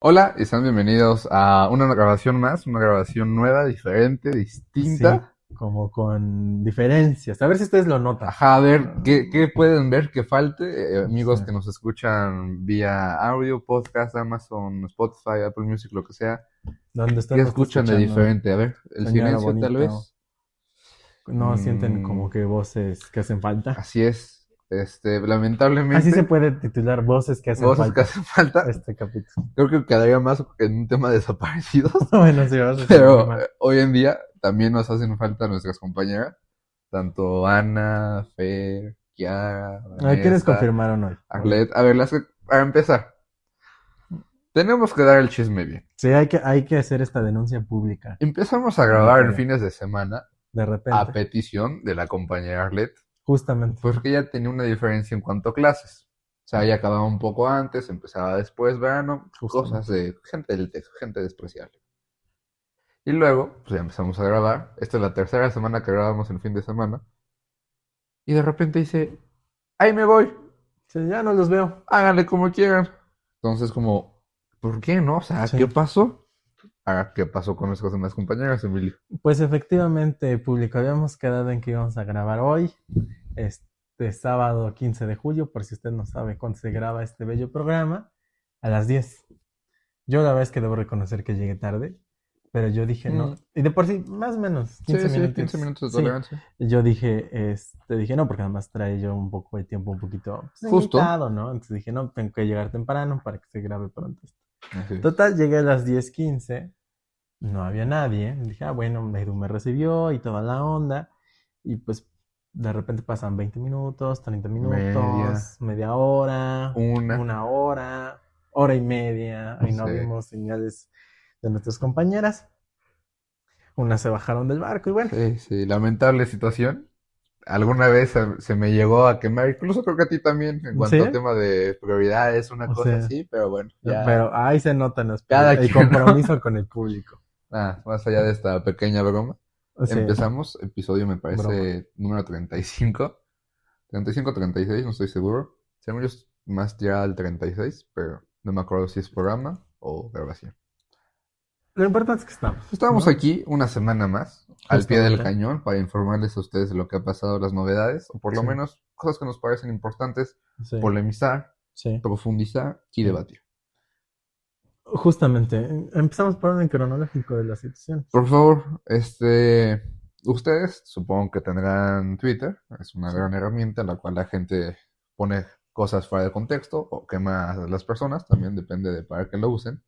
Hola y sean bienvenidos a una grabación más, una grabación nueva, diferente, distinta. Sí, como con diferencias. A ver si ustedes lo notan. Ajá, a ver, ¿qué, qué pueden ver que falte? Eh, amigos Sí. que nos escuchan vía audio, podcast, Amazon, Spotify, Apple Music, lo que sea. Donde ¿Qué están escuchan de diferente? A ver, el Señora silencio tal vez. No sienten Mm. como que voces que hacen falta. Así es. Este, lamentablemente, Así se puede titular voces que hacen voces falta que hacen falta. este capítulo. Creo que quedaría más en un tema de desaparecidos. bueno, sí, vamos a Pero eh, hoy en día también nos hacen falta nuestras compañeras, tanto Ana, Fer, Kiara, A ver, ¿quiénes Vanessa, confirmaron hoy? Arlet. A ver, las que- para empezar, tenemos que dar el chisme bien. Sí, hay que, hay que hacer esta denuncia pública. Empezamos a grabar en fines de semana De a repente. petición de la compañera Arlet, Justamente. porque ella tenía una diferencia en cuanto a clases. O sea, ella acababa un poco antes, empezaba después, verano, Justamente. cosas de gente del texto, gente despreciable. Y luego, pues ya empezamos a grabar. Esta es la tercera semana que grabamos en fin de semana. Y de repente dice, ¡ay, me voy! Sí, ya no los veo. Háganle como quieran. Entonces, como, ¿por qué no? O sea, Sí. ¿qué pasó? Ahora, ¿qué pasó con nuestras demás compañeras, Emilio? Pues efectivamente, público, habíamos quedado en que íbamos a grabar hoy, este sábado 15 de julio, por si usted no sabe cuándo se graba este bello programa, a las 10. Yo la verdad es que debo reconocer que llegué tarde, pero yo dije no. Mm. Y de por sí, más o menos, 15 sí, sí, minutos. 15 minutos de Sí. tolerancia. Y Yo dije, este, dije no, porque además trae yo un poco de tiempo un poquito pues, Justo. ¿no? Entonces dije, no, tengo que llegar temprano para que se grabe pronto. Total, llegué a las 10:15, no había nadie. Dije, ah, bueno, Edu me recibió y toda la onda. Y pues de repente pasan 20 minutos, 30 minutos, media, hora, Una. una hora, hora y media. Y no vimos señales de nuestras compañeras. Unas se bajaron del barco y bueno, Sí, sí, lamentable situación. Alguna vez se, me llegó a quemar, incluso creo que a ti también, en cuanto ¿Sí? a tema de prioridades, una O cosa sea, así, pero bueno, ya, pero ahí se notan los Cada compromiso con el público. Ah, más allá de esta pequeña broma, sea, empezamos, episodio me parece Broma. número 35, 35 36, no estoy seguro, según yo más tirada al 36, pero no me acuerdo si es programa o grabación. lo importante es que estamos. Estamos ¿no? aquí una semana más, al pie del Justamente. cañón, para informarles a ustedes de lo que ha pasado, las novedades, o por lo Sí. menos cosas que nos parecen importantes, Sí, polemizar, sí. profundizar y Sí. debatir. Justamente, empezamos por orden cronológico de la situación. Por favor, este, ustedes supongo que tendrán Twitter, es una gran herramienta en la cual la gente pone cosas fuera de contexto o quema a las personas, también depende de para qué lo usen.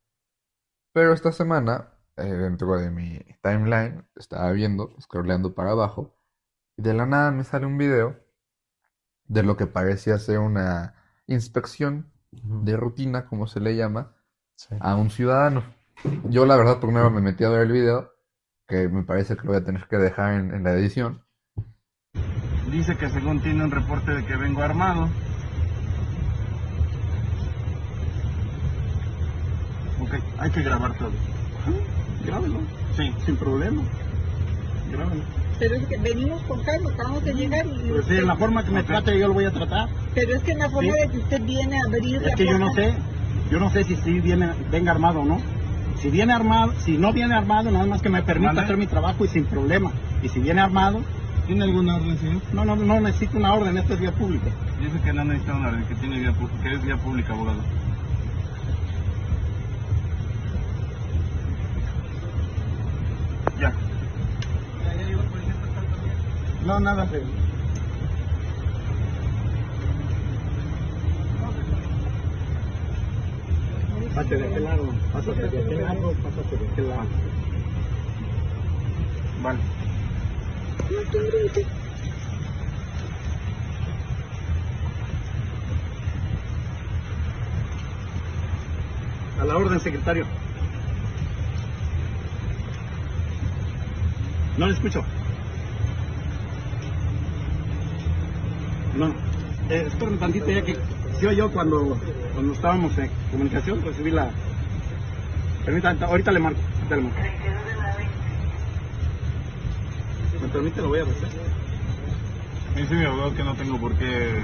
Pero esta semana, eh, dentro de mi timeline, estaba viendo, scrolleando para abajo, y de la nada me sale un video de lo que parecía ser una inspección de rutina, como se le llama, Sí. a un ciudadano. Yo la verdad primero me metí a ver el video, que me parece que lo voy a tener que dejar en, en la edición. Dice que según tiene un reporte de que vengo armado. Ok, hay que grabar todo. Grábelo. Sí, sin problema. Grábelo. Pero es que venimos con calma, acabamos de llegar y... Pero sí, en la forma que me trate yo lo voy a tratar. Pero es que en la forma Sí. de que usted viene a abrir la Es que yo no sé, yo no sé si sí viene, venga armado o no. Si viene armado, si no viene armado, nada más que me permita Vale. hacer mi trabajo y sin problema. Y si viene armado, ¿Tiene alguna orden, señor? no, no, no necesito una orden, esto es vía pública. Dice que no necesita una orden, que, tiene vía, pu- que es vía pública, abogado. Ya. No, nada. señor. Pásate de aquel lado, pásate de aquel lado, pásate de aquel lado. Vale. A la orden, secretario. No le escucho. No. Eh, espérame tantito ya que yo yo cuando, cuando estábamos en comunicación recibí la... Permítame, ahorita le marco. Ahorita le marco. ¿Me permite? Lo voy a hacer. Me dice mi abogado que no tengo por qué...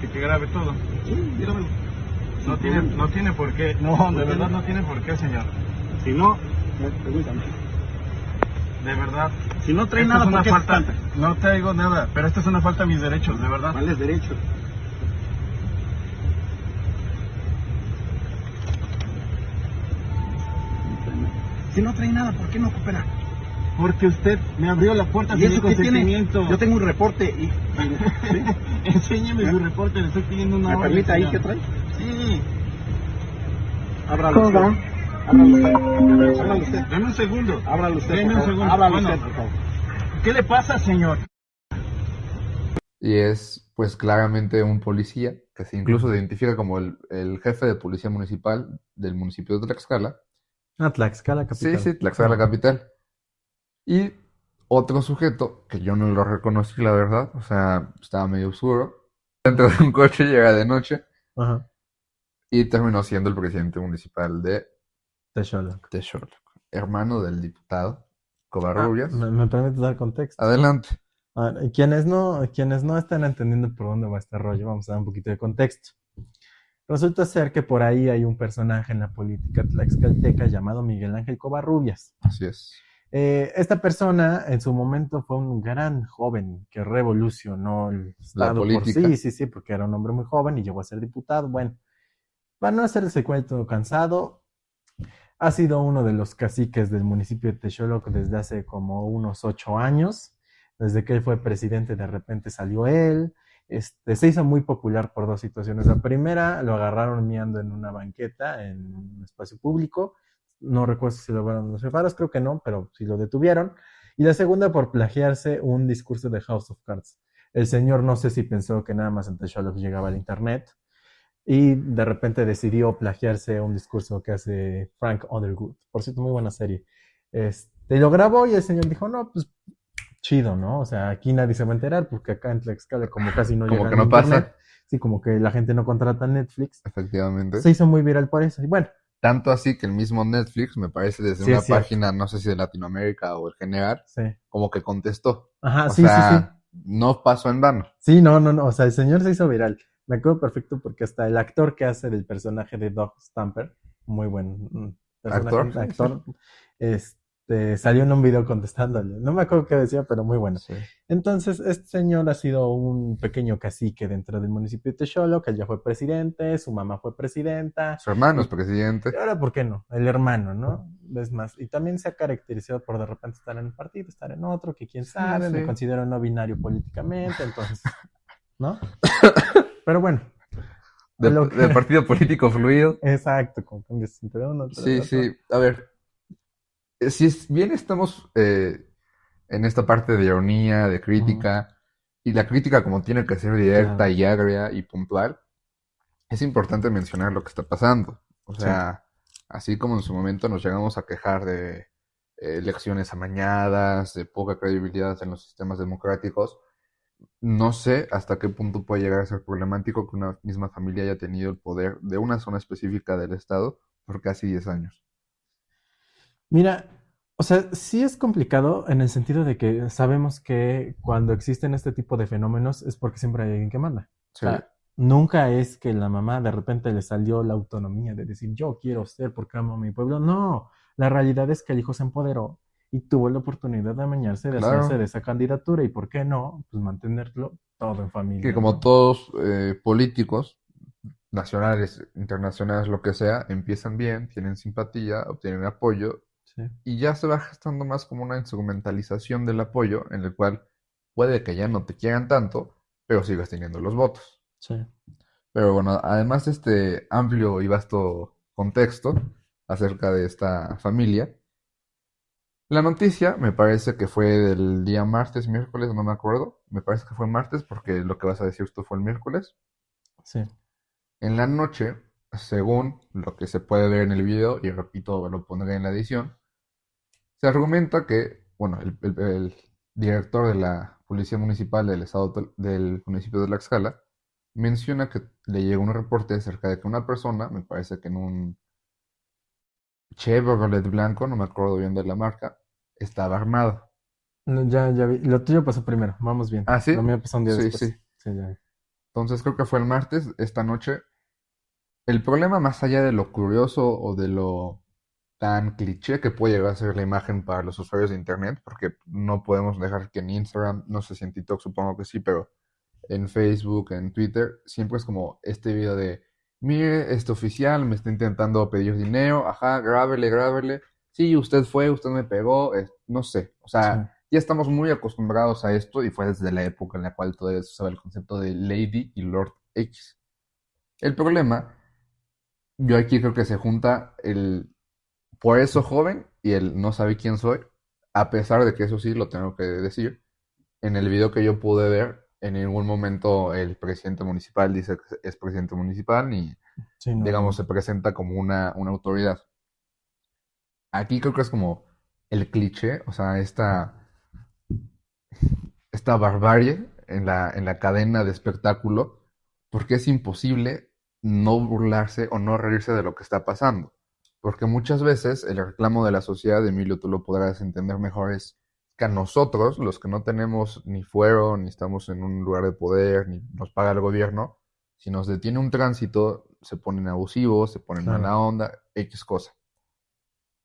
Que, que grabe todo. Sí, míramelo. No tiene, no tiene por qué. No, de verdad no tiene por qué, señor. Si no, permítame. De verdad. Si no trae nada, es una ¿por qué falta. No traigo nada, pero esto es una falta a mis derechos, de verdad. ¿Cuáles derechos? Si no trae nada, ¿por qué no coopera? Porque usted me abrió la puerta ¿Y sin eso qué tiene? consentimiento. Yo tengo un reporte y... y- ¿sí? Enséñeme su reporte, le estoy pidiendo una ¿Me permite ahí que trae? Sí. Ábralo ¿Cómo usted. va? Ábralo usted. Ábralo usted. Dame un segundo. Ábralo usted, Deme un segundo. Ábralo Bueno. usted, por favor. ¿Qué le pasa, señor? Y es pues claramente un policía que se incluso identifica como el, el jefe de policía municipal del municipio de Tlaxcala. Ah, Tlaxcala, capital. Sí, sí, Tlaxcala capital. Y otro sujeto que yo no lo reconocí, la verdad, o sea, estaba medio oscuro. Dentro de un coche llega de noche Ajá. y terminó siendo el presidente municipal de Texoloc. Texoloc, hermano del diputado Ah, Covarrubias. ¿me, me permite dar contexto? Adelante. A ver, quienes no, quienes no están entendiendo por dónde va este rollo, vamos a dar un poquito de contexto. Resulta ser que por ahí hay un personaje en la política tlaxcalteca llamado Miguel Ángel Covarrubias. Así es. Eh, esta persona en su momento fue un gran joven que revolucionó el Estado por política. sí, sí, sí, porque era un hombre muy joven y llegó a ser diputado. Bueno, para no hacer ese cuento cansado, ha sido uno de los caciques del municipio de Texoloc desde hace como unos ocho años. Desde que él fue presidente, de repente salió él. Este, se hizo muy popular por dos situaciones. La primera, lo agarraron miando en una banqueta, en un espacio público. No recuerdo si lo llevaron los separos, creo que no, pero sí lo detuvieron. Y la segunda, por plagiarse un discurso de House of Cards. El señor no sé si pensó que nada más en Texoloc llegaba al internet y de repente decidió plagiarse un discurso que hace Frank Underwood. Por cierto, muy buena serie. Este, lo grabó y el señor dijo, no, pues chido, ¿no? O sea, aquí nadie se va a enterar porque acá en Tlaxcala como casi no Como llega que el no pasa. internet. Sí, como que la gente no contrata Netflix. Efectivamente. Se hizo muy viral por eso. Y bueno, Tanto así que el mismo Netflix, me parece, desde Sí, una página, no sé si de Latinoamérica o el general, sí. como que contestó. Ajá, o sí, sí, sí. no pasó en vano. Sí, no, no, no. O sea, el señor se hizo viral. Me acuerdo perfecto porque hasta el actor que hace del personaje de Doug Stamper, muy buen mm, personaje, Actor, sí, actor, este, salió en un video contestándole. No me acuerdo qué decía, pero muy bueno. Sí. Entonces, este señor ha sido un pequeño cacique dentro del municipio de Texolo, que él ya fue presidente, su mamá fue presidenta. Su hermano es presidente. Y ahora, ¿por qué no? El hermano, ¿no? Es más, y también se ha caracterizado por de repente estar en un partido, estar en otro, que quién sabe, me sí. considero no binario políticamente, entonces, ¿no? Pero bueno. a De, lo que- de partido político fluido. Exacto, confundes entre uno entre Sí, otro. sí. A ver, eh, si es, bien estamos eh, en esta parte de ironía, de crítica, y la crítica como tiene que ser directa Claro. y agria y puntual, es importante mencionar lo que está pasando. O sea, así como en su momento nos llegamos a quejar de eh, elecciones amañadas, de poca credibilidad en los sistemas democráticos, no sé hasta qué punto puede llegar a ser problemático que una misma familia haya tenido el poder de una zona específica del Estado por casi 10 años. Mira, o sea, sí es complicado en el sentido de que sabemos que cuando existen este tipo de fenómenos es porque siempre hay alguien que manda. Sí. O sea, nunca es que la mamá de repente le salió la autonomía de decir yo quiero ser porque amo a mi pueblo. No, la realidad es que el hijo se empoderó y tuvo la oportunidad de amañarse, de Claro. hacerse de esa candidatura y por qué no, pues mantenerlo todo en familia. Que como ¿no? todos eh, políticos, nacionales, internacionales, lo que sea, empiezan bien, tienen simpatía, obtienen apoyo Sí. y ya se va gestando más como una instrumentalización del apoyo en el cual puede que ya no te quieran tanto, pero sigas teniendo los votos. Sí. Pero bueno, además de este amplio y vasto contexto acerca de esta familia, la noticia me parece que fue del día martes, miércoles, no me acuerdo. Me parece que fue martes porque lo que vas a decir tú fue el miércoles. Sí. En la noche, según lo que se puede ver en el video, y repito, lo pondré en la edición, se argumenta que, bueno, el, el- el director de la Policía Municipal del estado del municipio de Tlaxcala menciona que le llegó un reporte acerca de que una persona, me parece que en un Chevrolet blanco, no me acuerdo bien de la marca, estaba armado. No, ya, ya vi. Lo tuyo pasó primero, vamos bien. ¿Ah, sí? Lo mío pasó un día Sí, después. sí. Sí, ya vi. Entonces creo que fue el martes, esta noche. El problema más allá de lo curioso o de lo tan cliché que puede llegar a ser la imagen para los usuarios de internet, porque no podemos dejar que en Instagram, no sé si en TikTok supongo que sí, pero en Facebook, en Twitter, siempre es como este video de, mire, este oficial me está intentando pedir dinero, ajá, grábele, grábele, sí, usted fue, usted me pegó, eh, no sé, o sea, ya estamos muy acostumbrados a esto y fue desde la época en la cual todavía se usaba el concepto de Lady y Lord X. El problema, yo aquí creo que se junta el por eso joven y el no sabe quién soy, a pesar de que eso sí lo tengo que decir. En el video que yo pude ver, en ningún momento el presidente municipal dice que es presidente municipal Sí, no. digamos, se presenta como una, una autoridad. Aquí creo que es como el cliché, o sea, esta, esta barbarie en la, en la cadena de espectáculo, porque es imposible no burlarse o no reírse de lo que está pasando. Porque muchas veces el reclamo de la sociedad, Emilio, tú lo podrás entender mejor, es que a nosotros, los que no tenemos ni fuero, ni estamos en un lugar de poder, ni nos paga el gobierno, si nos detiene un tránsito, se ponen abusivos, se ponen Claro. mala onda, X cosa.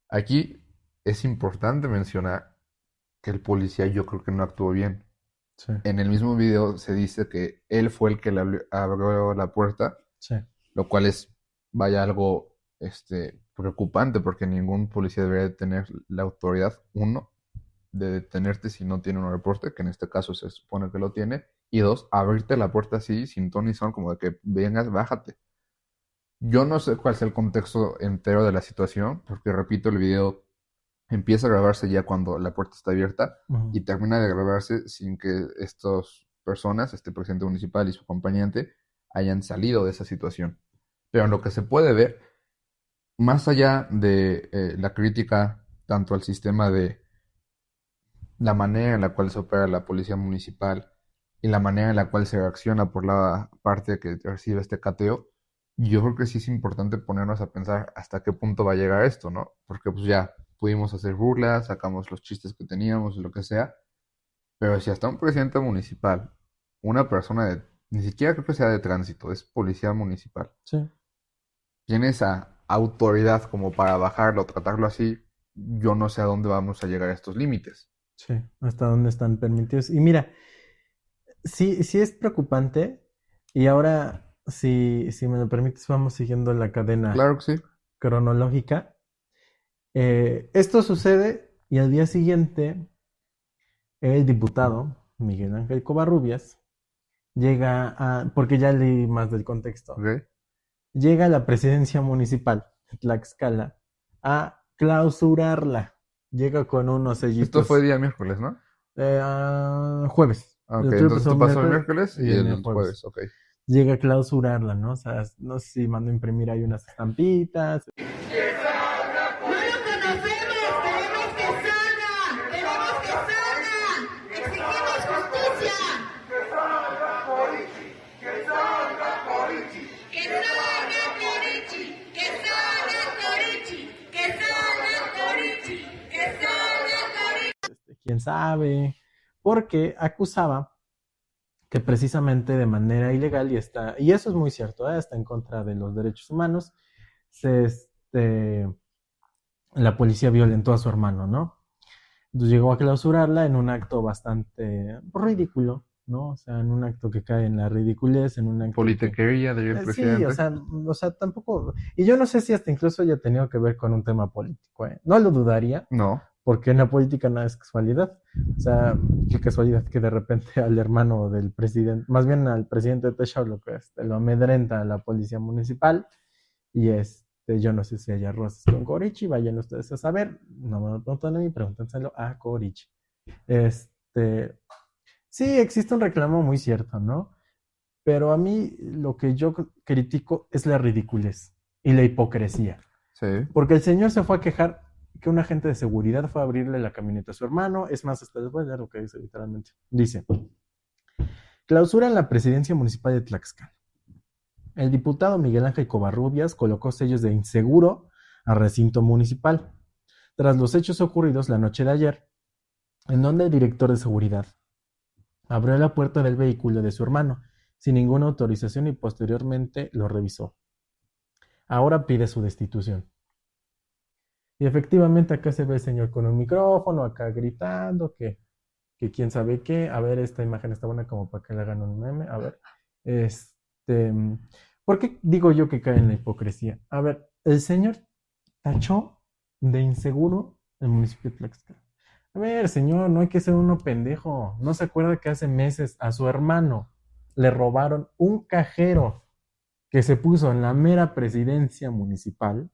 Aquí es importante mencionar que el policía yo creo que no actuó bien. Sí, En el mismo video se dice que él fue el que le abri- abrió la puerta, sí, lo cual es, vaya, algo este, preocupante porque ningún policía debería de tener la autoridad, uno, de detenerte si no tiene un reporte, que en este caso se supone que lo tiene, y dos, abrirte la puerta así, sin ton ni son, como de que vengas, bájate. Yo no sé cuál es el contexto entero de la situación, porque repito, el video empieza a grabarse ya cuando la puerta está abierta y termina de grabarse sin que estas personas, este presidente municipal y su acompañante, hayan salido de esa situación. Pero en lo que se puede ver, más allá de eh, la crítica tanto al sistema de la manera en la cual se opera la policía municipal y la manera en la cual se reacciona por la parte que recibe este cateo, yo creo que sí es importante ponernos a pensar hasta qué punto va a llegar esto, ¿no? Porque pues ya pudimos hacer burlas, sacamos los chistes que teníamos, lo que sea, pero si hasta un presidente municipal, una persona de, ni siquiera creo que sea de tránsito, es policía municipal, sí. tiene esa autoridad como para bajarlo, tratarlo así, yo no sé a dónde vamos a llegar a estos límites. Sí, hasta dónde están permitidos. Y mira, sí, sí es preocupante. Y ahora, si, si me lo permites, vamos siguiendo la cadena Claro que sí. cronológica. Eh, esto sucede y al día siguiente, el diputado Miguel Ángel Covarrubias llega a, porque ya leí más del contexto, llega a la presidencia municipal de Tlaxcala a clausurarla. Llega con unos sellitos. Esto fue día miércoles, ¿no? Eh, ah, jueves. Ah, Ok, entonces tú pasó el miércoles y el el jueves. jueves, ok. Llega a clausurarla, ¿no? O sea, no sé si mando a imprimir ahí unas estampitas. No lo conocemos, queremos que salga, queremos que salga, exigimos justicia. Que salga Corichi, que salga Corichi, que salga Corichi, que salga Corichi, que salga Corichi. este, quién sabe, porque acusaba que precisamente de manera ilegal y está, y eso es muy cierto, ¿eh? está en contra de los derechos humanos, se, este, la policía violentó a su hermano, ¿no? Entonces llegó a clausurarla en un acto bastante ridículo, ¿no? O sea, en un acto que cae en la ridiculez, en un acto que- Politiquería del eh, Sí, presidente. o sea, o sea, tampoco, y yo no sé si hasta incluso haya tenido que ver con un tema político, ¿eh? No lo dudaría, No, porque en la política nada es casualidad. O sea, qué casualidad que de repente al hermano del presidente, más bien al presidente de Texas, que este, lo amedrenta a la policía municipal. Y este, yo no sé si haya roces con Corichi, vayan ustedes a saber. No me lo preguntan a mí, pregúntenselo a Corichi. Este, sí, existe un reclamo muy cierto, ¿no? Pero a mí lo que yo critico es la ridiculez y la hipocresía. sí. Porque el señor se fue a quejar que un agente de seguridad fue a abrirle la camioneta a su hermano. Es más, hasta les voy a leer lo que dice literalmente. Dice, clausura en la presidencia municipal de Tlaxcala. El diputado Miguel Ángel Covarrubias colocó sellos de inseguro al recinto municipal. Tras los hechos ocurridos la noche de ayer, en donde el director de seguridad abrió la puerta del vehículo de su hermano, sin ninguna autorización y posteriormente lo revisó. Ahora pide su destitución. Y efectivamente acá se ve el señor con un micrófono, acá gritando que, que quién sabe qué. A ver, esta imagen está buena como para que le hagan un meme. A ver, este, ¿por qué digo yo que cae en la hipocresía? A ver, el señor tachó de inseguro el municipio de Tlaxcala. A ver, señor, no hay que ser uno pendejo. ¿No se acuerda que hace meses a su hermano le robaron un cajero que se puso en la mera presidencia municipal?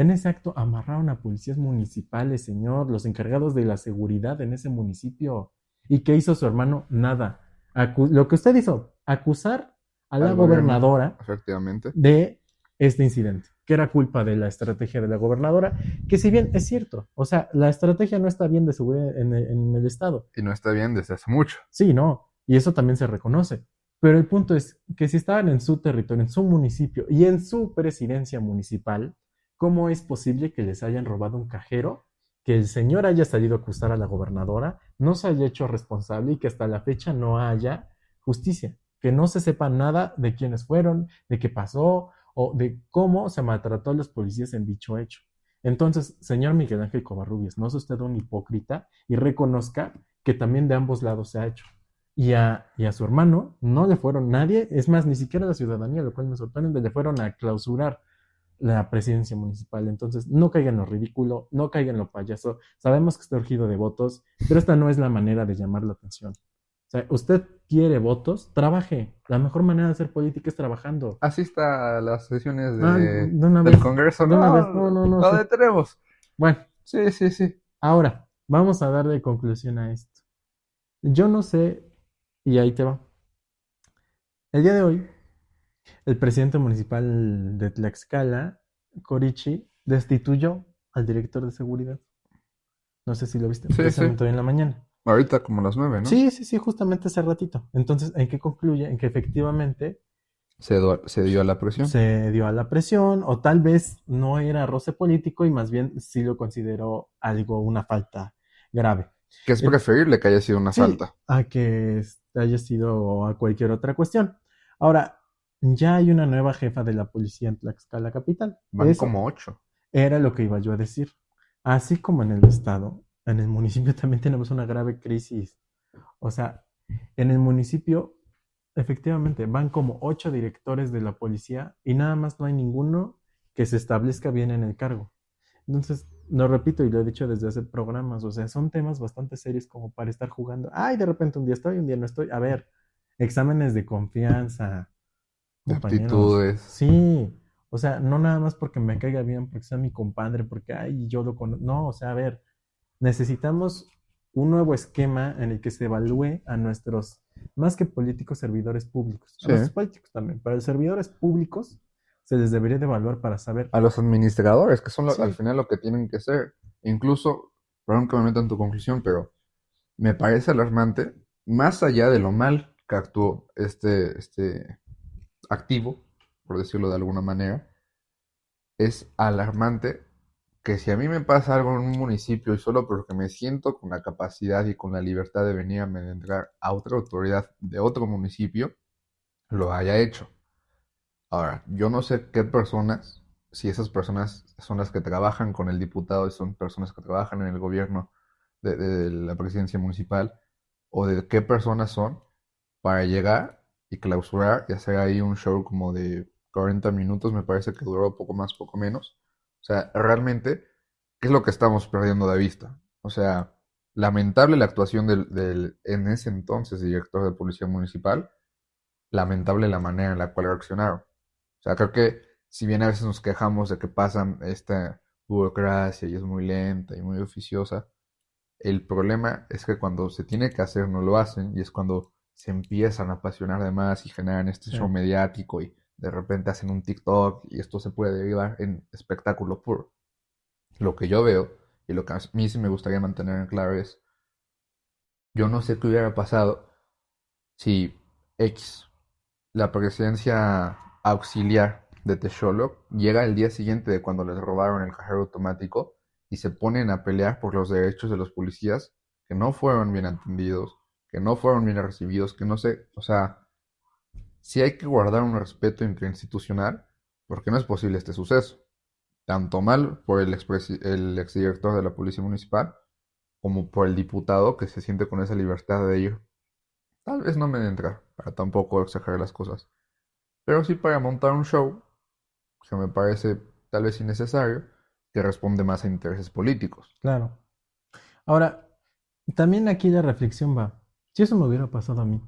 En ese acto amarraron a policías municipales, señor, los encargados de la seguridad en ese municipio. ¿Y qué hizo su hermano? Nada. Acu- lo que usted hizo, acusar a la gobernadora Efectivamente. de este incidente, que era culpa de la estrategia de la gobernadora, que si bien es cierto, o sea, la estrategia no está bien de seguridad en el, en el Estado, Y no está bien desde hace mucho. sí, no, y eso también se reconoce, pero el punto es que si estaban en su territorio, en su municipio y en su presidencia municipal, ¿cómo es posible que les hayan robado un cajero? Que el señor haya salido a acusar a la gobernadora, no se haya hecho responsable y que hasta la fecha no haya justicia, que no se sepa nada de quiénes fueron, de qué pasó o de cómo se maltrató a los policías en dicho hecho. Entonces, señor Miguel Ángel Covarrubias, no es usted un hipócrita y reconozca que también de ambos lados se ha hecho. Y a, y a su hermano no le fueron nadie, es más, ni siquiera la ciudadanía, lo cual me sorprende, le fueron a clausurar la presidencia municipal. Entonces, no caigan en lo ridículo, no caigan en lo payaso. Sabemos que está urgido de votos, pero esta no es la manera de llamar la atención. O sea, usted quiere votos, trabaje. La mejor manera de hacer política es trabajando. Asista a las sesiones de, Ah, de una del. Congreso. de una no, vez. No, no, no, Lo sí. detenemos. Bueno, Sí, sí, sí. ahora, vamos a darle conclusión a esto. Yo no sé, y ahí te va. El día de hoy, el presidente municipal de Tlaxcala, Corichi, destituyó al director de seguridad. No sé si lo viste, Sí, precisamente sí. hoy en la mañana. Ahorita como las nueve, ¿no? Sí, sí, sí, justamente hace ratito. Entonces, ¿en qué concluye? En que efectivamente Se, do- se dio a la presión. se dio a la presión, o tal vez no era roce político y más bien sí lo consideró algo, una falta grave. Que es preferible que haya sido una Sí, falta. a que haya sido a cualquier otra cuestión. Ahora, ya hay una nueva jefa de la policía en Tlaxcala Capital. Van Eso como ocho. era lo que iba yo a decir. Así como en el estado, en el municipio también tenemos una grave crisis. O sea, en el municipio, efectivamente, van como ocho directores de la policía y nada más no hay ninguno que se establezca bien en el cargo. Entonces, lo repito y lo he dicho desde hace programas, o sea, son temas bastante serios como para estar jugando. Ay, de repente un día estoy, un día no estoy. A ver, exámenes de confianza, De aptitudes. Sí, o sea, no nada más porque me caiga bien, porque sea mi compadre, porque, ay, yo lo conozco. No, o sea, a ver, necesitamos un nuevo esquema en el que se evalúe a nuestros, más que políticos, servidores públicos. A los políticos también, pero a los servidores públicos se les debería de evaluar para saber. A los administradores, que son lo- Sí. al final lo que tienen que ser. Incluso, perdón que me meta en tu conclusión, pero me parece alarmante, más allá de lo mal que actuó este, este activo, por decirlo de alguna manera, es alarmante que si a mí me pasa algo en un municipio y solo porque me siento con la capacidad y con la libertad de venir a entrar a otra autoridad de otro municipio, lo haya hecho. Ahora, yo no sé qué personas, si esas personas son las que trabajan con el diputado y son personas que trabajan en el gobierno de, de la presidencia municipal, o de qué personas son para llegar y clausurar y hacer ahí un show como de 40 minutos, me parece que duró poco más, poco menos. O sea, realmente, ¿qué es lo que estamos perdiendo de vista? O sea, lamentable la actuación del, del en ese entonces director de policía municipal, lamentable la manera en la cual reaccionaron. O sea, creo que si bien a veces nos quejamos de que pasan esta burocracia y es muy lenta y muy oficiosa, el problema es que cuando se tiene que hacer no lo hacen y es cuando se empiezan a apasionar de más y generan este Sí. show mediático y de repente hacen un TikTok y esto se puede derivar en espectáculo puro. Lo que yo veo y lo que a mí sí me gustaría mantener en claro es, yo no sé qué hubiera pasado si X, la presidencia auxiliar de Texolo, llega el día siguiente de cuando les robaron el cajero automático y se ponen a pelear por los derechos de los policías que no fueron bien atendidos, que no fueron bien recibidos, que no sé, o sea, sí hay que guardar un respeto interinstitucional porque no es posible este suceso. Tanto mal por el, exdirector de la Policía Municipal como por el diputado que se siente con esa libertad de ir. Tal vez no me de entrar, para tampoco exagerar las cosas. Pero sí para montar un show que me parece tal vez innecesario, que responde más a intereses políticos. Claro. Ahora, también aquí la reflexión va. Si eso me hubiera pasado a mí,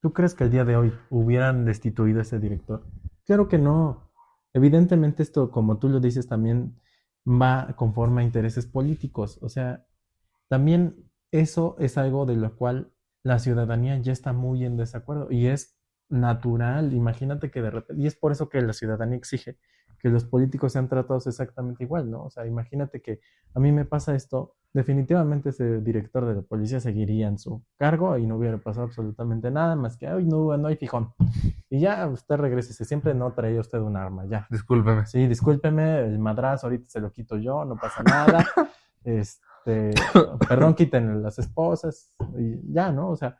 ¿tú crees que el día de hoy hubieran destituido a ese director? Claro que no. Evidentemente esto, como tú lo dices, también va conforme a intereses políticos. O sea, también eso es algo de lo cual la ciudadanía ya está muy en desacuerdo y es natural. Imagínate que de repente, y es por eso que la ciudadanía exige que los políticos sean tratados exactamente igual, ¿no? O sea, imagínate que a mí me pasa esto, definitivamente ese director de la policía seguiría en su cargo y no hubiera pasado absolutamente nada más que, ay, no, no hay fijón. Y ya usted regrese, siempre no traía usted un arma, ya. Discúlpeme. Sí, discúlpeme, el madrazo ahorita se lo quito yo, no pasa nada. Este, perdón, quiten las esposas y ya, ¿no? O sea,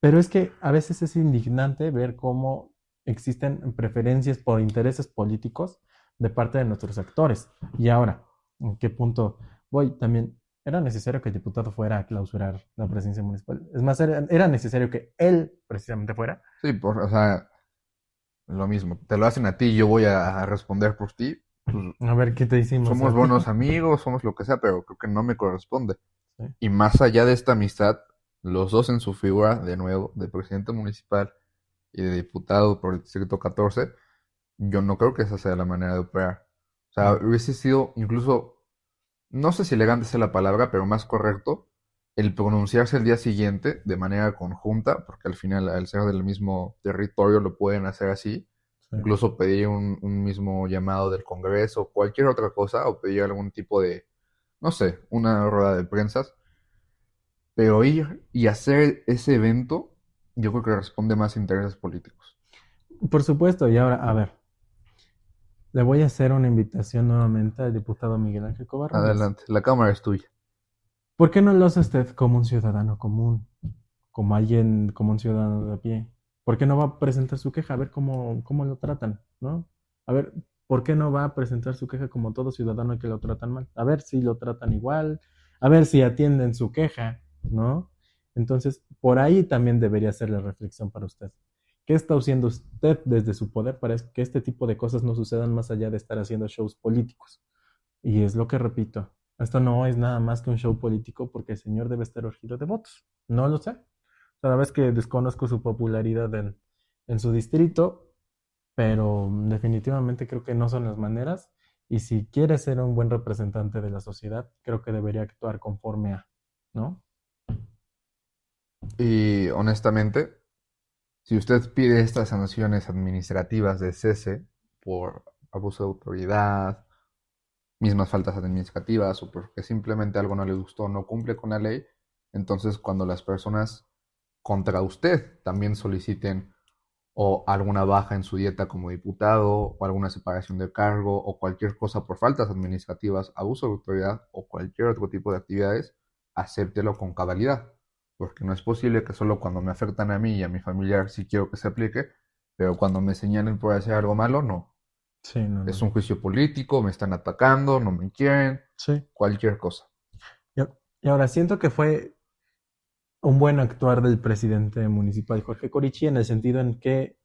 pero es que a veces es indignante ver cómo existen preferencias por intereses políticos de parte de nuestros actores. Y ahora, ¿en qué punto voy? También era necesario que el diputado fuera a clausurar la presidencia municipal. Es más, era, era necesario que él precisamente fuera. Sí, por, o sea, lo mismo. Te lo hacen a ti yo voy a, a responder por ti. Pues, A ver qué te hicimos. somos buenos amigos, somos lo que sea, pero creo que no me corresponde. Sí. Y más allá de esta amistad, los dos en su figura, de nuevo, de presidente municipal y de diputado por el distrito 14, yo no creo que esa sea la manera de operar. O sea, hubiese sido incluso, no sé si elegante sea la palabra, pero más correcto, el pronunciarse el día siguiente de manera conjunta, porque al final, al ser del mismo territorio, lo pueden hacer así. Sí. Incluso pedir un, un mismo llamado del Congreso, cualquier otra cosa, o pedir algún tipo de, no sé, una rueda de prensas. Pero ir y hacer ese evento, yo creo que responde más a intereses políticos. Por supuesto, y ahora, a ver, le voy a hacer una invitación nuevamente al diputado Miguel Ángel Covarrubias. Adelante, la cámara es tuya. ¿Por qué no lo hace usted como un ciudadano común? Como alguien, como un ciudadano de a pie. ¿Por qué no va a presentar su queja? A ver cómo, cómo lo tratan, ¿no? A ver, ¿por qué no va a presentar su queja como todo ciudadano que lo tratan mal? A ver si lo tratan igual, a ver si atienden su queja, ¿no? Entonces, por ahí también debería ser la reflexión para usted. ¿Qué está haciendo usted desde su poder para que este tipo de cosas no sucedan más allá de estar haciendo shows políticos? Y es lo que repito, esto no es nada más que un show político porque el señor debe estar urgido de votos. No lo sé. Cada vez que desconozco su popularidad en, en su distrito, pero definitivamente creo que no son las maneras. Y si quiere ser un buen representante de la sociedad, creo que debería actuar conforme a, ¿no? Y honestamente, si usted pide estas sanciones administrativas de cese por abuso de autoridad, mismas faltas administrativas o porque simplemente algo no le gustó, no cumple con la ley, entonces cuando las personas contra usted también soliciten o alguna baja en su dieta como diputado o alguna separación de cargo o cualquier cosa por faltas administrativas, abuso de autoridad o cualquier otro tipo de actividades, acéptelo con cabalidad. Porque no es posible que solo cuando me afectan a mí y a mi familiar sí quiero que se aplique, pero cuando me señalen por hacer algo malo, no. Sí, no, no. Es un juicio político, me están atacando, no me quieren, Sí. cualquier cosa. Y, ahora siento que fue un buen actuar del presidente municipal Jorge Corichi en el sentido en que,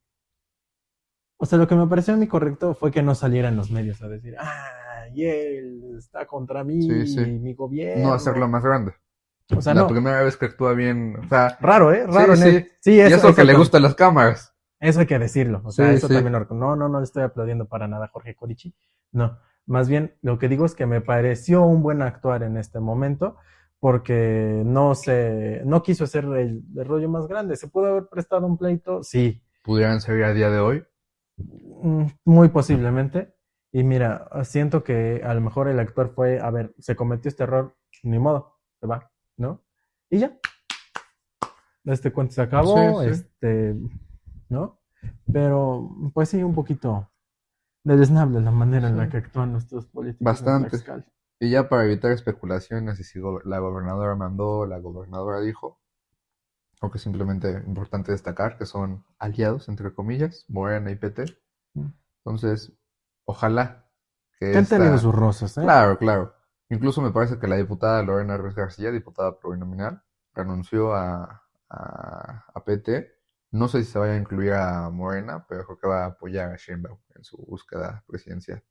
o sea, lo que me pareció a mí correcto fue que no saliera en los medios a decir, ah, y él está contra mí, sí. mi gobierno. No hacerlo más grande. O sea, La no. primera vez que actúa bien, o sea, Raro, ¿eh? Raro Sí, en él. sí. Sí, y eso, eso que eso le gustan las cámaras. Eso hay que decirlo. O sea, Sí, eso también lo No, no, no le estoy aplaudiendo para nada a Jorge Corichi. No. Más bien, lo que digo es que me pareció un buen actuar en este momento porque no se, no quiso hacer el, el rollo más grande. ¿Se pudo haber prestado un pleito? Sí, Pudieran ser a día de hoy. Mm, muy posiblemente. Y mira, siento que a lo mejor el actor fue, a ver, se cometió este error, ni modo, se va, ¿no? Y ya. Este cuento se acabó, Sí, sí. este, ¿no? Pero, pues sí, un poquito deleznable la manera en la que actúan nuestros políticos. Bastante. Y ya para evitar especulaciones y si go- la gobernadora mandó, la gobernadora dijo, Aunque simplemente importante destacar que son aliados, entre comillas, Morena y PT. Mm. Entonces, ojalá que Que han tenido sus roces, ¿eh? Claro, claro. Incluso me parece que la diputada Lorena Ruiz García, diputada plurinominal, renunció a, a, a PT. No sé si se vaya a incluir a Morena, pero creo que va a apoyar a Sheinbaum en su búsqueda presidencial.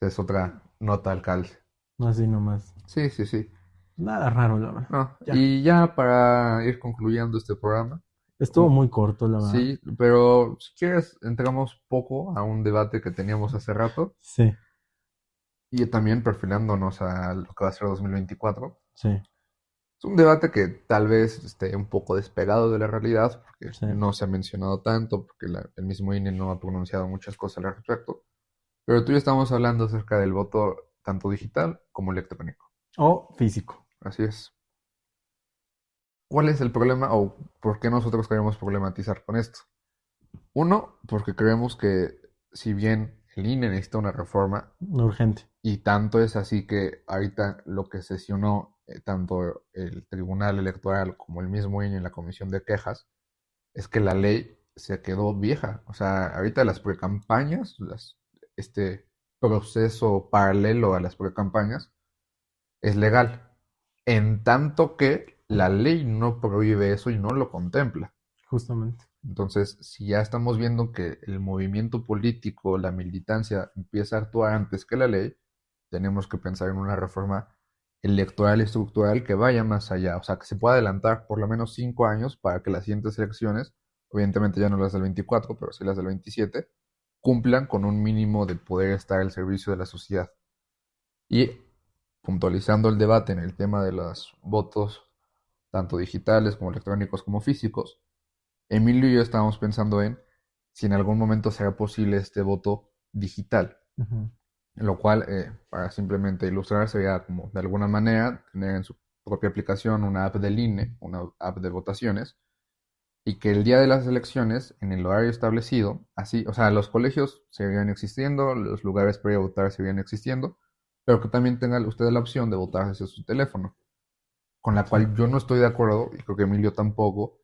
Es otra nota al calce. Así nomás. Sí, sí, sí. Nada raro, la verdad. No, Ya. Y ya para ir concluyendo este programa, Estuvo muy corto, la verdad. sí, pero si quieres, entramos poco a un debate que teníamos hace rato Sí, y también perfilándonos a lo que va a ser 2024. sí. Es un debate que tal vez esté un poco despegado de la realidad, porque Sí. no se ha mencionado tanto, porque la- el mismo INE no ha pronunciado muchas cosas al respecto. Pero tú y yo estamos hablando acerca del voto tanto digital como electrónico. O físico. Así es. ¿Cuál es el problema o por qué nosotros queremos problematizar con esto? Uno, porque creemos que si bien el INE necesita una reforma, Urgente. y tanto es así que ahorita lo que sesionó eh, tanto el Tribunal Electoral como el mismo INE en la Comisión de Quejas es que la ley se quedó vieja. O sea, ahorita las precampañas, las, este proceso paralelo a las precampañas, es legal. En tanto que la ley no prohíbe eso y no lo contempla. Justamente. Entonces, si ya estamos viendo que el movimiento político, la militancia empieza a actuar antes que la ley, tenemos que pensar en una reforma electoral y estructural que vaya más allá, o sea, que se pueda adelantar por lo menos cinco años para que las siguientes elecciones, evidentemente ya no las del 24, pero sí las del 27, cumplan con un mínimo de poder estar al servicio de la sociedad. Y puntualizando el debate en el tema de los votos, tanto digitales como electrónicos como físicos, Emilio y yo estábamos pensando en si en algún momento será posible este voto digital, Ujú. lo cual, eh, para simplemente ilustrar, sería como de alguna manera tener en su propia aplicación una app del INE, una app de votaciones, y que el día de las elecciones, en el horario establecido, así, o sea, los colegios seguirían existiendo, los lugares para ir a votar seguirían existiendo, pero que también tenga usted la opción de votar desde su teléfono, con la cual yo no estoy de acuerdo, y creo que Emilio tampoco,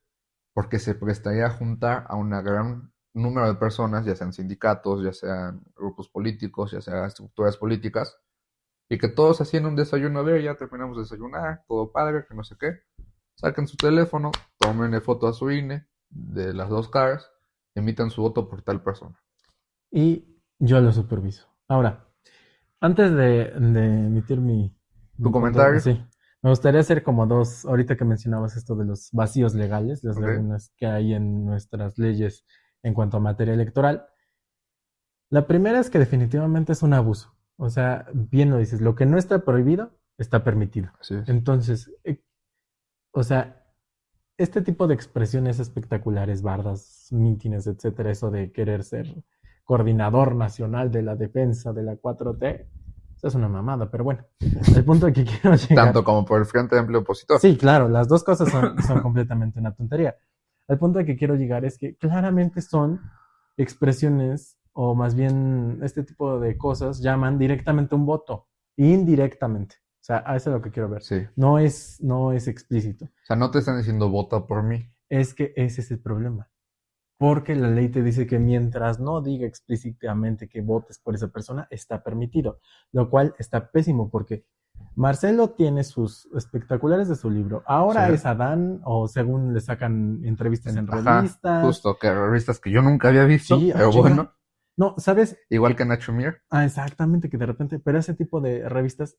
porque se prestaría a juntar a un gran número de personas, ya sean sindicatos, ya sean grupos políticos, ya sean estructuras políticas, y que todos haciendo un desayuno, a ver, ya terminamos de desayunar, todo padre, que no sé qué, saquen su teléfono, tomen foto a su INE de las dos caras, emitan su voto por tal persona. Y yo lo superviso. Ahora, antes de, de emitir mi, mi punto- comentario? sí, me gustaría hacer como dos, ahorita que mencionabas esto de los vacíos legales, las Ok. lagunas que hay en nuestras leyes en cuanto a materia electoral. La primera es que definitivamente es un abuso. O sea, bien lo dices, lo que no está prohibido está permitido. Así es. Entonces, eh, o sea, este tipo de expresiones espectaculares, bardas, mítines, etcétera, eso de querer ser coordinador nacional de la defensa de la 4T, eso es una mamada, pero bueno, el punto al que quiero llegar. Tanto como por el Frente Amplio Opositor. Sí, claro, las dos cosas son, son completamente una tontería. El punto al que quiero llegar es que claramente son expresiones, o más bien este tipo de cosas, llaman directamente un voto, indirectamente. O sea, a eso es lo que quiero ver. Sí. No es, no es explícito. O sea, no te están diciendo vota por mí. Es que ese es el problema. Porque la ley te dice que mientras no diga explícitamente que votes por esa persona, está permitido. Lo cual está pésimo porque Marcelo tiene sus espectaculares de su libro. Ahora Sí. es Adán, o según le sacan entrevistas en Ajá, revistas. Justo, que revistas que yo nunca había visto, Sí, ah, pero chinga. bueno, No, ¿sabes? igual que Nacho Mir. Ah, exactamente, que de repente, pero ese tipo de revistas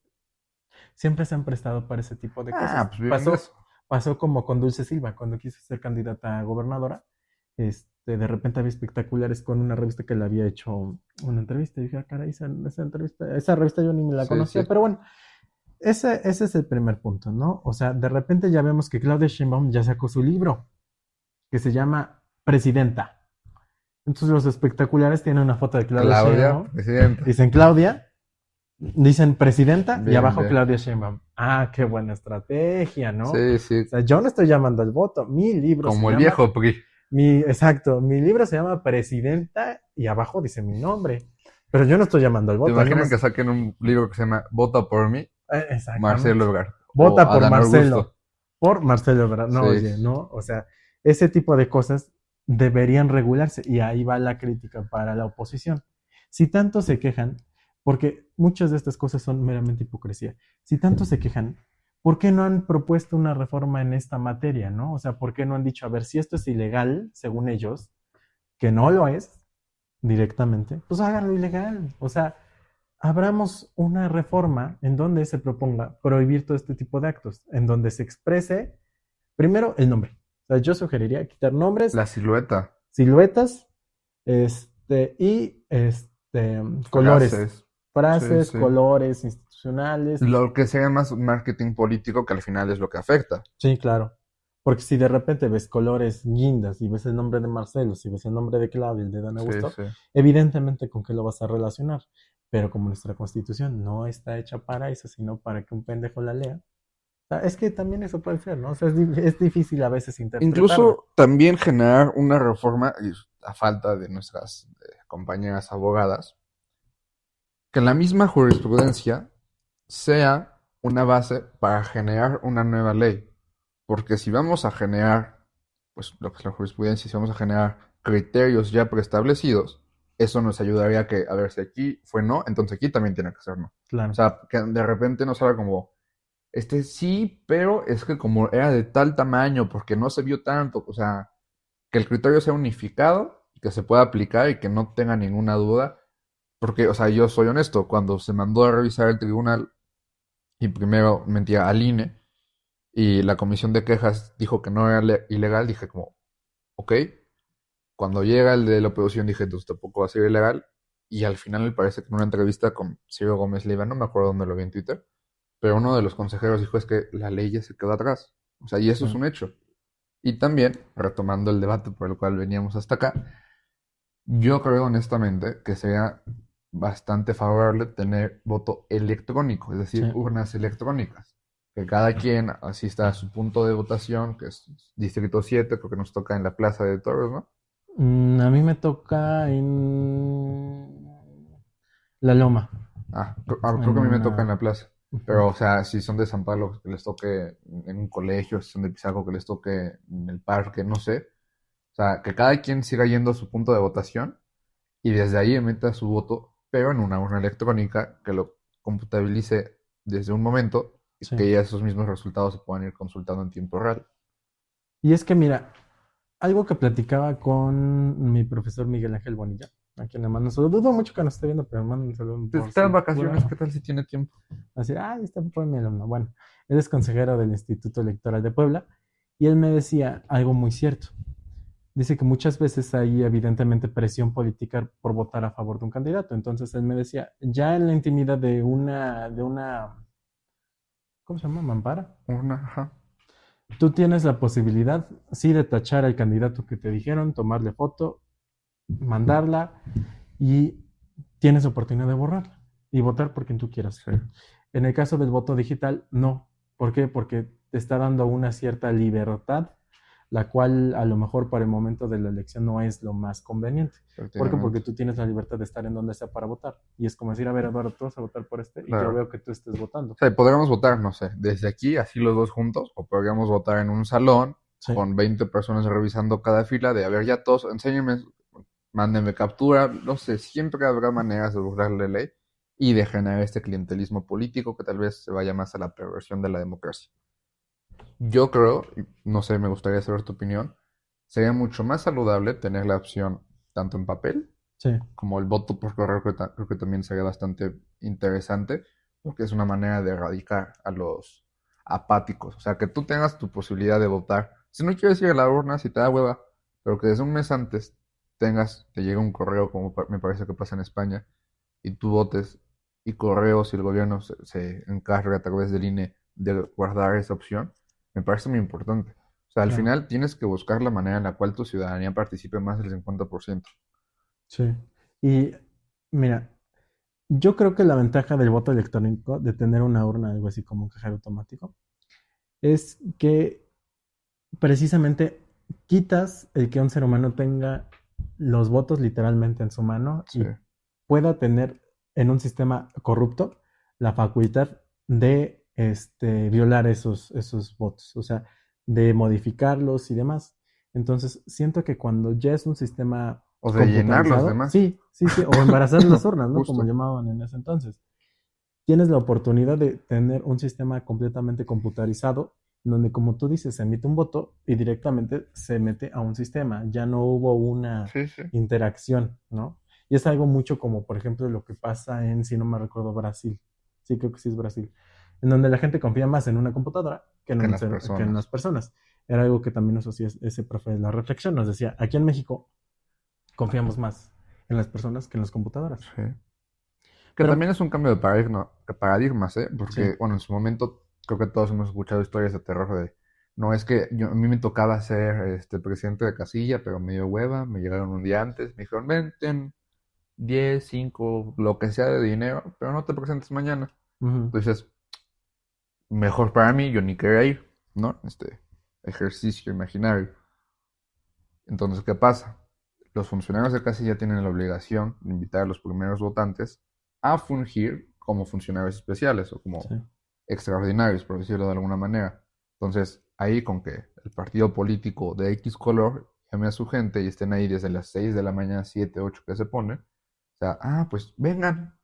siempre se han prestado para ese tipo de cosas. Ah, pues viven pasó, pasó como con Dulce Silva, cuando quiso ser candidata a gobernadora, este, de repente había espectaculares con una revista que le había hecho una entrevista. Y dije, ah, caray, esa, esa entrevista, esa revista yo ni me la conocía, sí. pero bueno, ese, ese es el primer punto, ¿no? O sea, de repente ya vemos que Claudia Sheinbaum ya sacó su libro, que se llama Presidenta. Entonces los espectaculares tienen una foto de Claudia, Claudia, Sheinbaum. presidenta. Dicen Claudia, dicen presidenta y abajo bien. Claudia Sheinbaum. Ah, qué buena estrategia, ¿no? Sí, sí. O sea, yo no estoy llamando al voto, mi libro se Como el llama- viejo PRI. Mi, exacto, mi libro se llama Presidenta y abajo dice mi nombre. Pero yo no estoy llamando al ¿Te voto. imaginas yo que saquen un libro que se llama Vota por mí? Eh. Marcelo Ebrard. Vota por Adán Marcelo. Augusto. por Marcelo Ebrard. No, Sí. oye, no, o sea, ese tipo de cosas deberían regularse y ahí va la crítica para la oposición. Si tanto se quejan, porque muchas de estas cosas son meramente hipocresía, si tanto se quejan, ¿por qué no han propuesto una reforma en esta materia, no? O sea, ¿por qué no han dicho, a ver, si esto es ilegal, según ellos, que no lo es directamente, pues háganlo ilegal. O sea, abramos una reforma en donde se proponga prohibir todo este tipo de actos, en donde se exprese primero el nombre. O sea, yo sugeriría quitar nombres, La silueta. siluetas, este, y este, colores, frases, frases, Sí, sí. colores institucionales. Lo que sea más marketing político que al final es lo que afecta. Sí, claro. Porque si de repente ves colores guindas y ves el nombre de Marcelo, si ves el nombre de Claudia, el de Dan Augusto, sí. evidentemente con qué lo vas a relacionar. Pero como nuestra constitución no está hecha para eso, sino para que un pendejo la lea. O sea, es que también eso puede ser, ¿no? O sea, es, es difícil a veces interpretarlo. Incluso también generar una reforma, a falta de nuestras eh, compañeras abogadas, que la misma jurisprudencia sea una base para generar una nueva ley. Porque si vamos a generar, pues lo que es la jurisprudencia, si vamos a generar criterios ya preestablecidos, eso nos ayudaría a que, a ver, si aquí fue no, entonces aquí también tiene que ser no. Claro. O sea, que de repente nos salga como, este sí, pero es que como era de tal tamaño, porque no se vio tanto, o sea, que el criterio sea unificado, que se pueda aplicar y que no tenga ninguna duda, porque, o sea, yo soy honesto, cuando se mandó a revisar el tribunal y primero mentía al INE y la comisión de quejas dijo que no era le- ilegal, dije como, ok, cuando llega el de la oposición dije, entonces tampoco va a ser ilegal, y al final me parece que en una entrevista con Ciro Gómez Leiva, no me acuerdo dónde lo vi en Twitter, pero uno de los consejeros dijo es que la ley ya se quedó atrás. O sea, y eso es Sí. un hecho. Y también, retomando el debate por el cual veníamos hasta acá, yo creo honestamente que sería bastante favorable tener voto electrónico, es decir, Sí. urnas electrónicas. Que cada quien asista a su punto de votación, que es Distrito 7, creo que nos toca en la Plaza de Toros, ¿no? Mm, a mí me toca en La Loma. Ah, ah, creo que a mí me toca en la plaza. Pero, o sea, si son de San Pablo, que les toque en un colegio, si son de Pisaco, que les toque en el parque, no sé. O sea, que cada quien siga yendo a su punto de votación y desde ahí emita su voto, pero en una urna electrónica que lo computabilice desde un momento y Sí. que ya esos mismos resultados se puedan ir consultando en tiempo real. Y es que, mira, algo que platicaba con mi profesor Miguel Ángel Bonilla, a quien le mando un saludo. Dudo mucho que nos esté viendo, pero le mando un saludo. por Está en vacaciones. ¿qué tal si tiene tiempo? Así, ah, está fue mi alumno. Bueno, él es consejero del Instituto Electoral de Puebla y él me decía algo muy cierto. Dice que muchas veces hay evidentemente presión política por votar a favor de un candidato. Entonces él me decía, ya en la intimidad de una, de una, ¿cómo se llama? Mampara. Urna, ajá. Tú tienes la posibilidad, sí, de tachar al candidato que te dijeron, tomarle foto, mandarla y tienes oportunidad de borrarla y votar por quien tú quieras. Sí. En el caso del voto digital, no. ¿Por qué? Porque te está dando una cierta libertad, la cual a lo mejor para el momento de la elección no es lo más conveniente. ¿Por qué? Porque tú tienes la libertad de estar en donde sea para votar. Y es como decir, a ver, Eduardo, tú vas a votar por este y yo veo que tú estés votando. O sea, podríamos votar, no sé, desde aquí, así los dos juntos, o podríamos votar en un salón Sí. con 20 personas revisando cada fila de, a ver, ya todos, enséñenme, mándenme captura, no sé, siempre habrá maneras de burlar la ley y de generar este clientelismo político que tal vez se vaya más a la perversión de la democracia. Yo creo, no sé, me gustaría saber tu opinión, sería mucho más saludable tener la opción tanto en papel Sí. como el voto por correo, creo, que también sería bastante interesante, porque es una manera de erradicar a los apáticos. O sea, que tú tengas tu posibilidad de votar. Si no quieres ir a la urna, si te da hueva, pero que desde un mes antes tengas, te llegue un correo, como me parece que pasa en España, y tú votes, y correos y el gobierno se, se encarga a través del INE de guardar esa opción, me parece muy importante. O sea, al Claro. final tienes que buscar la manera en la cual tu ciudadanía participe más del 50%. Sí. Y mira, yo creo que la ventaja del voto electrónico, de tener una urna, algo así como un cajero automático, es que precisamente quitas el que un ser humano tenga los votos literalmente en su mano y pueda tener en un sistema corrupto la facultad de este, violar esos, esos votos, o sea, de modificarlos y demás. Entonces, siento que cuando ya es un sistema O de llenar los demás. Sí, sí, sí, o embarazar las urnas, ¿no? Justo. Como llamaban en ese entonces. Tienes la oportunidad de tener un sistema completamente computarizado, donde, como tú dices, se emite un voto y directamente se mete a un sistema. Ya no hubo una Sí, sí. interacción, ¿no? Y es algo mucho como, por ejemplo, lo que pasa en, si no me recuerdo, Brasil. Sí, creo que sí es Brasil. En donde la gente confía más en una computadora que en, Que en un las ser- que en personas. las personas. Era algo que también nos hacía ese profe de la reflexión. Nos decía, aquí en México confiamos más en las personas que en las computadoras. Sí. Que Pero- también es un cambio de paradigma, paradigmas, ¿eh? Porque, Sí. bueno, en su momento creo que todos hemos escuchado historias de terror de, no es que yo, a mí me tocaba ser este presidente de casilla, pero me dio hueva, me llegaron un día antes, me dijeron, ven, ten 10, 5, lo que sea de dinero, pero no te presentes mañana. Entonces, mejor para mí, yo ni quería ir, ¿no? Este ejercicio imaginario. Entonces, ¿qué pasa? Los funcionarios de casilla tienen la obligación de invitar a los primeros votantes a fungir como funcionarios especiales o como Sí. extraordinarios, por decirlo de alguna manera. Entonces, ahí con que el partido político de X color llame a su gente y estén ahí desde las 6 de la mañana, 7, 8 que se pone, o sea, ah, pues vengan,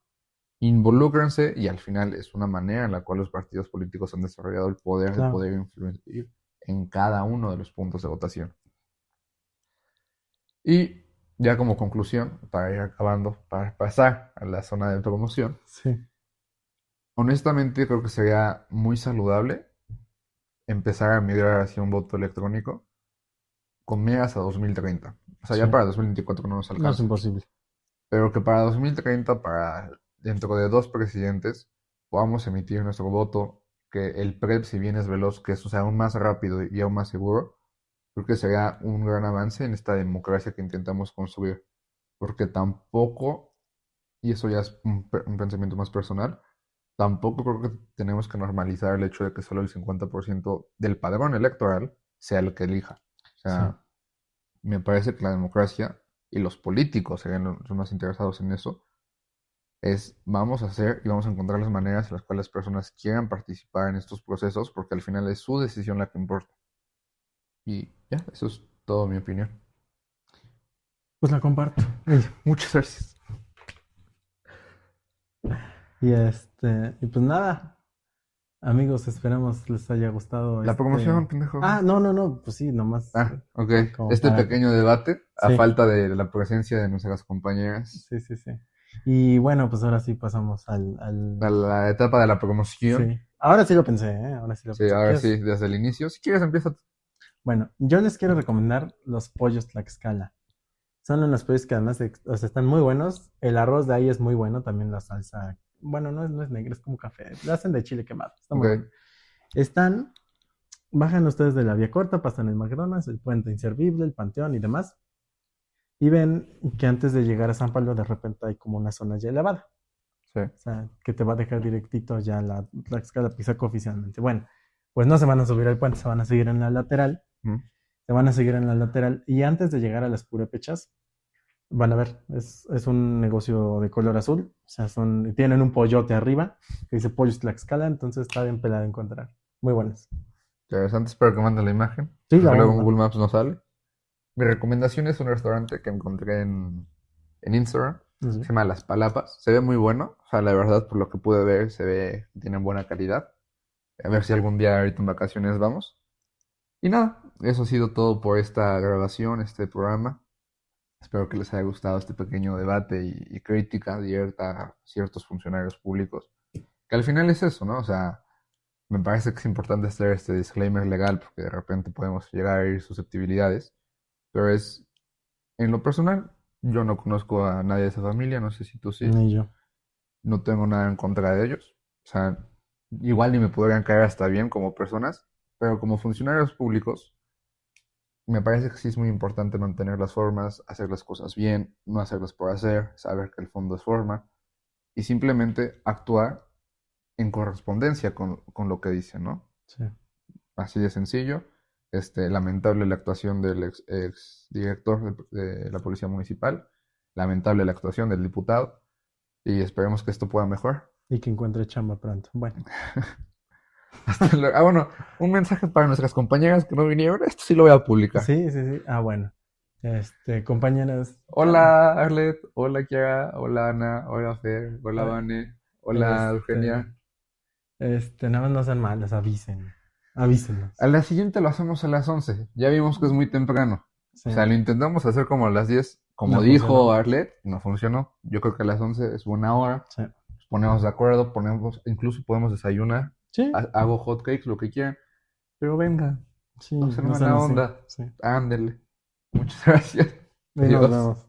involúcrense y al final es una manera en la cual los partidos políticos han desarrollado el poder de poder influir en cada uno de los puntos de votación. Y ya como conclusión, para ir acabando, para pasar a la zona de promoción, Sí. honestamente creo que sería muy saludable empezar a migrar hacia un voto electrónico con miras a 2030. O sea, ya para 2024 no nos No es alcanza. imposible. Pero que para 2030, para dentro de dos presidentes, podamos emitir nuestro voto, que el PREP, si bien es veloz, que eso sea aún más rápido y aún más seguro, creo que sería un gran avance en esta democracia que intentamos construir. Porque tampoco, y eso ya es un, pe- un pensamiento más personal, tampoco creo que tenemos que normalizar el hecho de que solo el 50% del padrón electoral sea el que elija. O sea, me parece que la democracia y los políticos serían los más interesados en eso, es vamos a hacer y vamos a encontrar las maneras en las cuales las personas quieran participar en estos procesos, porque al final es su decisión la que importa. Y ya, eso es todo mi opinión. Pues la comparto. Muchas gracias. Y este, y pues nada. Amigos, esperamos les haya gustado La este- promoción, pendejo. Ah, no, no, no, pues sí, nomás. Ah, ok. Este para- pequeño debate, a Sí. falta de la presencia de nuestras compañeras, Sí, sí, sí. Y bueno, pues ahora sí pasamos al, al... a la etapa de la promoción. Sí. Ahora sí lo pensé, ¿eh? Ahora sí lo Sí, pensé. ahora ¿Quieres? sí, desde el inicio. Si quieres, empieza. tú. Bueno, yo les quiero recomendar los pollos Tlaxcala. Son unos pollos que además ex- o sea, están muy buenos. El arroz de ahí es muy bueno, también la salsa. Bueno, no es, no es negra, es como café. Lo hacen de chile quemado. Está muy Ok. bueno. Están, bajan ustedes de la vía corta, pasan el McDonald's, el puente inservible, el panteón y demás. Y ven que antes de llegar a San Pablo, de repente hay como una zona ya elevada. Sí. O sea, que te va a dejar directito ya la Tlaxcala Pisaco oficialmente. Bueno, pues no se van a subir al puente, se van a seguir en la lateral. Ujú. Se van a seguir en la lateral. Y antes de llegar a las purépechas, van a ver, es, es un negocio de color azul. O sea, son, tienen un pollote arriba que dice Pollos Tlaxcala, entonces está bien pelado encontrar. Muy buenas. Interesante, espero que manden la imagen. Sí, la luego en Google Maps no sale. Mi recomendación es un restaurante que encontré en, en Instagram. Sí. Se llama Las Palapas. Se ve muy bueno. O sea, la verdad, por lo que pude ver, se ve tienen buena calidad. A ver si algún día ahorita en vacaciones vamos. Y nada, eso ha sido todo por esta grabación, este programa. Espero que les haya gustado este pequeño debate y, y crítica directa a ciertos funcionarios públicos. Que al final es eso, ¿no? O sea, me parece que es importante hacer este disclaimer legal porque de repente podemos llegar a ir susceptibilidades. Pero es, en lo personal, yo no conozco a nadie de esa familia, no sé si tú sí. Ni yo. No tengo nada en contra de ellos. O sea, igual ni me podrían caer hasta bien como personas, pero como funcionarios públicos, me parece que sí es muy importante mantener las formas, hacer las cosas bien, no hacerlas por hacer, saber que el fondo es forma, y simplemente actuar en correspondencia con, con lo que dicen, ¿no? Sí. Así de sencillo. Este, lamentable la actuación del ex, ex director de, de la Policía Municipal, lamentable la actuación del diputado, y esperemos que esto pueda mejorar. Y que encuentre chamba pronto. Bueno, Hasta luego. Ah, bueno, un mensaje para nuestras compañeras que no vinieron. Esto sí lo voy a publicar. Sí, sí, sí. Ah, bueno. Este, compañeras. Hola, Arlet. Hola, Kiara. Hola, Ana. Hola, Fer. Hola, Hola. Vane. Hola, Este, Eugenia. Este, nada más no sean malas, avisen. Avísenos. A la siguiente lo hacemos a las 11. Ya vimos que es muy temprano. Sí. O sea, lo intentamos hacer como a las 10, como No dijo funcionó. Arlet, no funcionó. Yo creo que a las 11 es buena hora. Sí. Nos ponemos de acuerdo, ponemos, incluso podemos desayunar, Sí, ha- hago hot cakes, lo que quieran. Pero venga, sí, no no así. onda. Sí. ándele. Muchas gracias. Nos vemos.